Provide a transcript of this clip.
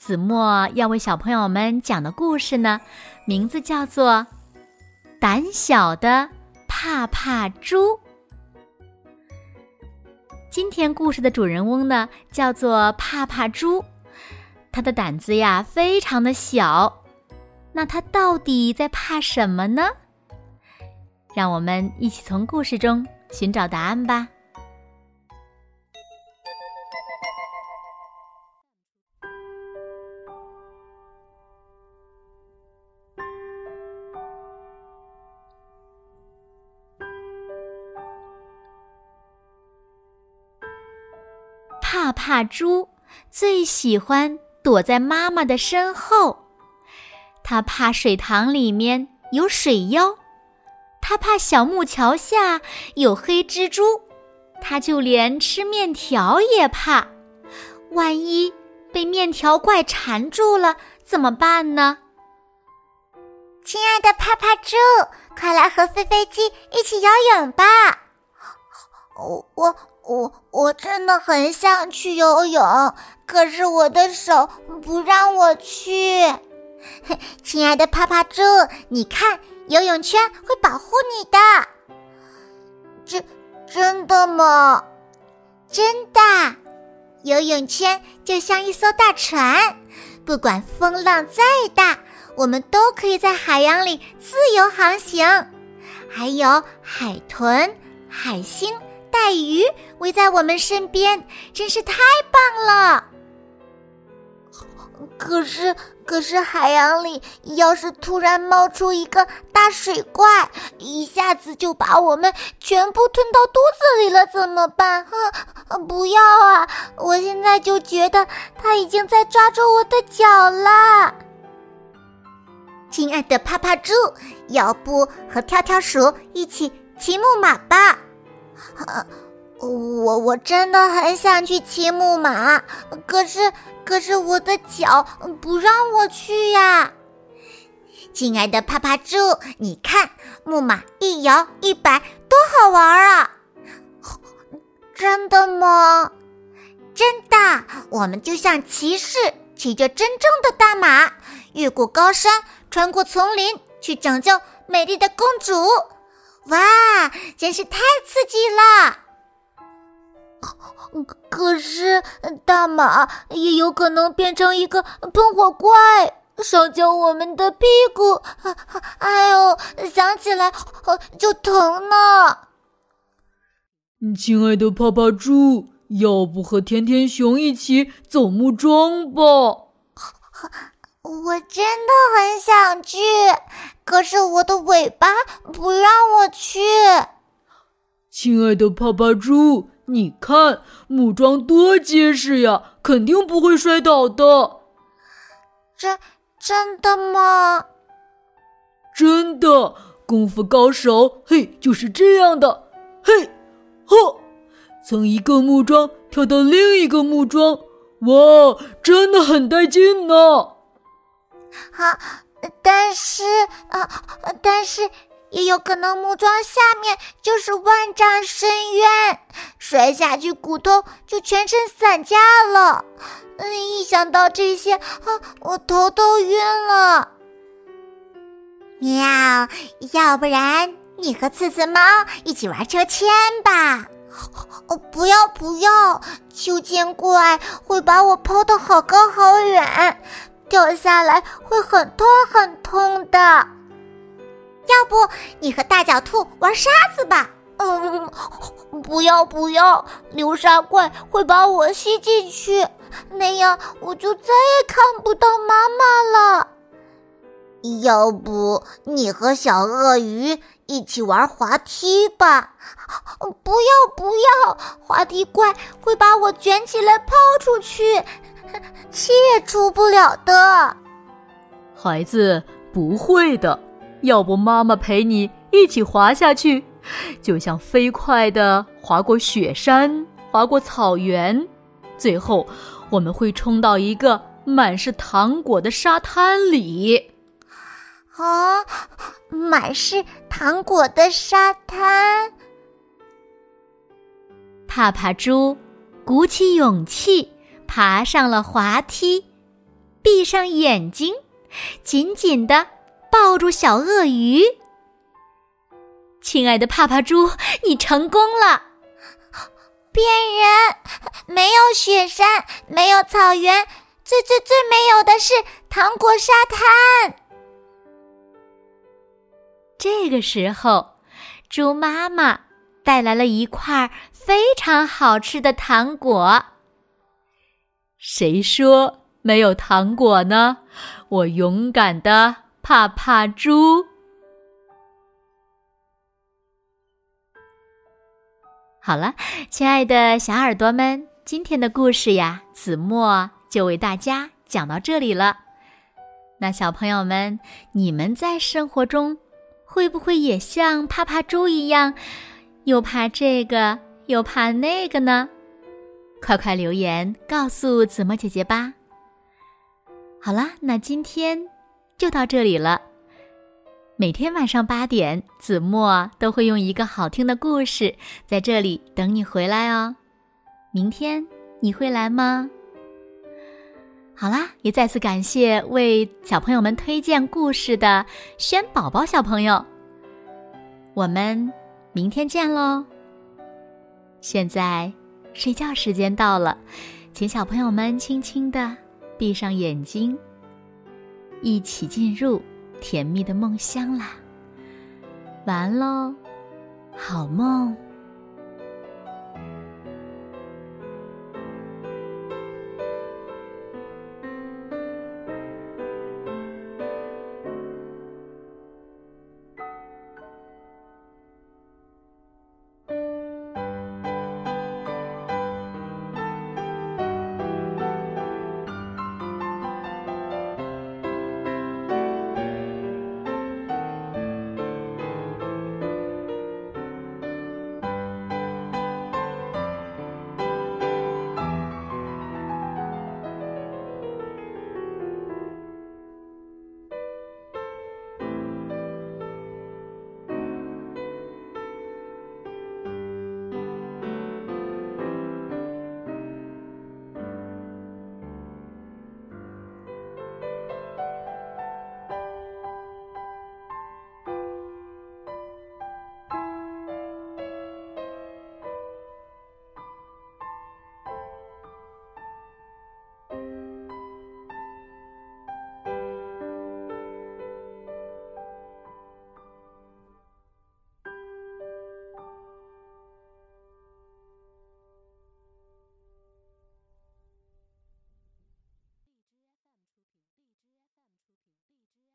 子墨要为小朋友们讲的故事呢，名字叫做《胆小的怕怕猪》。今天故事的主人翁呢，叫做怕怕猪，他的胆子呀非常的小。那他到底在怕什么呢？让我们一起从故事中寻找答案吧。怕猪最喜欢躲在妈妈的身后，它怕水塘里面有水妖，它怕小木桥下有黑蜘蛛，它就连吃面条也怕。万一被面条怪缠住了怎么办呢？亲爱的怕怕猪，快来和飞飞机一起游泳吧！我我。我真的很想去游泳，可是我的手不让我去。亲爱的趴趴猪，你看，游泳圈会保护你的。真真的吗？真的，游泳圈就像一艘大船，不管风浪再大，我们都可以在海洋里自由航行。还有海豚、海星。带鱼围在我们身边，真是太棒了。可是，可是海洋里要是突然冒出一个大水怪，一下子就把我们全部吞到肚子里了，怎么办？哼，不要啊！我现在就觉得它已经在抓住我的脚了。亲爱的趴趴猪，要不和跳跳鼠一起骑木马吧？我我真的很想去骑木马，可是可是我的脚不让我去呀。亲爱的趴趴猪，你看木马一摇一摆多好玩啊！真的吗？真的，我们就像骑士骑着真正的大马，越过高山，穿过丛林，去拯救美丽的公主。哇，真是太刺激了！可是大马也有可能变成一个喷火怪，烧焦我们的屁股。哎呦，想起来就疼呢。亲爱的泡泡猪，要不和甜甜熊一起走木桩吧？我真的很想去。可是我的尾巴不让我去。亲爱的泡泡猪，你看木桩多结实呀，肯定不会摔倒的。真真的吗？真的，功夫高手，嘿，就是这样的，嘿，呵，从一个木桩跳到另一个木桩，哇，真的很带劲呢。好。但是啊，但是也有可能木桩下面就是万丈深渊，摔下去骨头就全身散架了。嗯，一想到这些，啊，我头都晕了。喵，要不然你和刺刺猫一起玩秋千吧？哦，不要不要，秋千怪会把我抛得好高好远。掉下来会很痛很痛的，要不你和大脚兔玩沙子吧？嗯，不要不要，流沙怪会把我吸进去，那样我就再也看不到妈妈了。要不你和小鳄鱼一起玩滑梯吧？不要不要，滑梯怪会把我卷起来抛出去。气也出不了的，孩子，不会的，要不妈妈陪你一起滑下去，就像飞快的滑过雪山，滑过草原，最后我们会冲到一个满是糖果的沙滩里。啊，满是糖果的沙滩。帕帕猪鼓起勇气爬上了滑梯，闭上眼睛，紧紧的抱住小鳄鱼。亲爱的帕帕猪，你成功了！骗人！没有雪山，没有草原，最最最没有的是糖果沙滩。这个时候，猪妈妈带来了一块非常好吃的糖果。谁说没有糖果呢？我勇敢的怕怕猪。好了，亲爱的小耳朵们，今天的故事呀，子墨就为大家讲到这里了。那小朋友们，你们在生活中会不会也像怕怕猪一样，又怕这个又怕那个呢？快快留言告诉子墨姐姐吧。好啦，那今天就到这里了。每天晚上八点，子墨都会用一个好听的故事在这里等你回来哦。明天你会来吗？好啦，也再次感谢为小朋友们推荐故事的轩宝宝小朋友。我们明天见喽！现在睡觉时间到了，请小朋友们轻轻的闭上眼睛，一起进入。甜蜜的梦乡啦，完喽，好梦。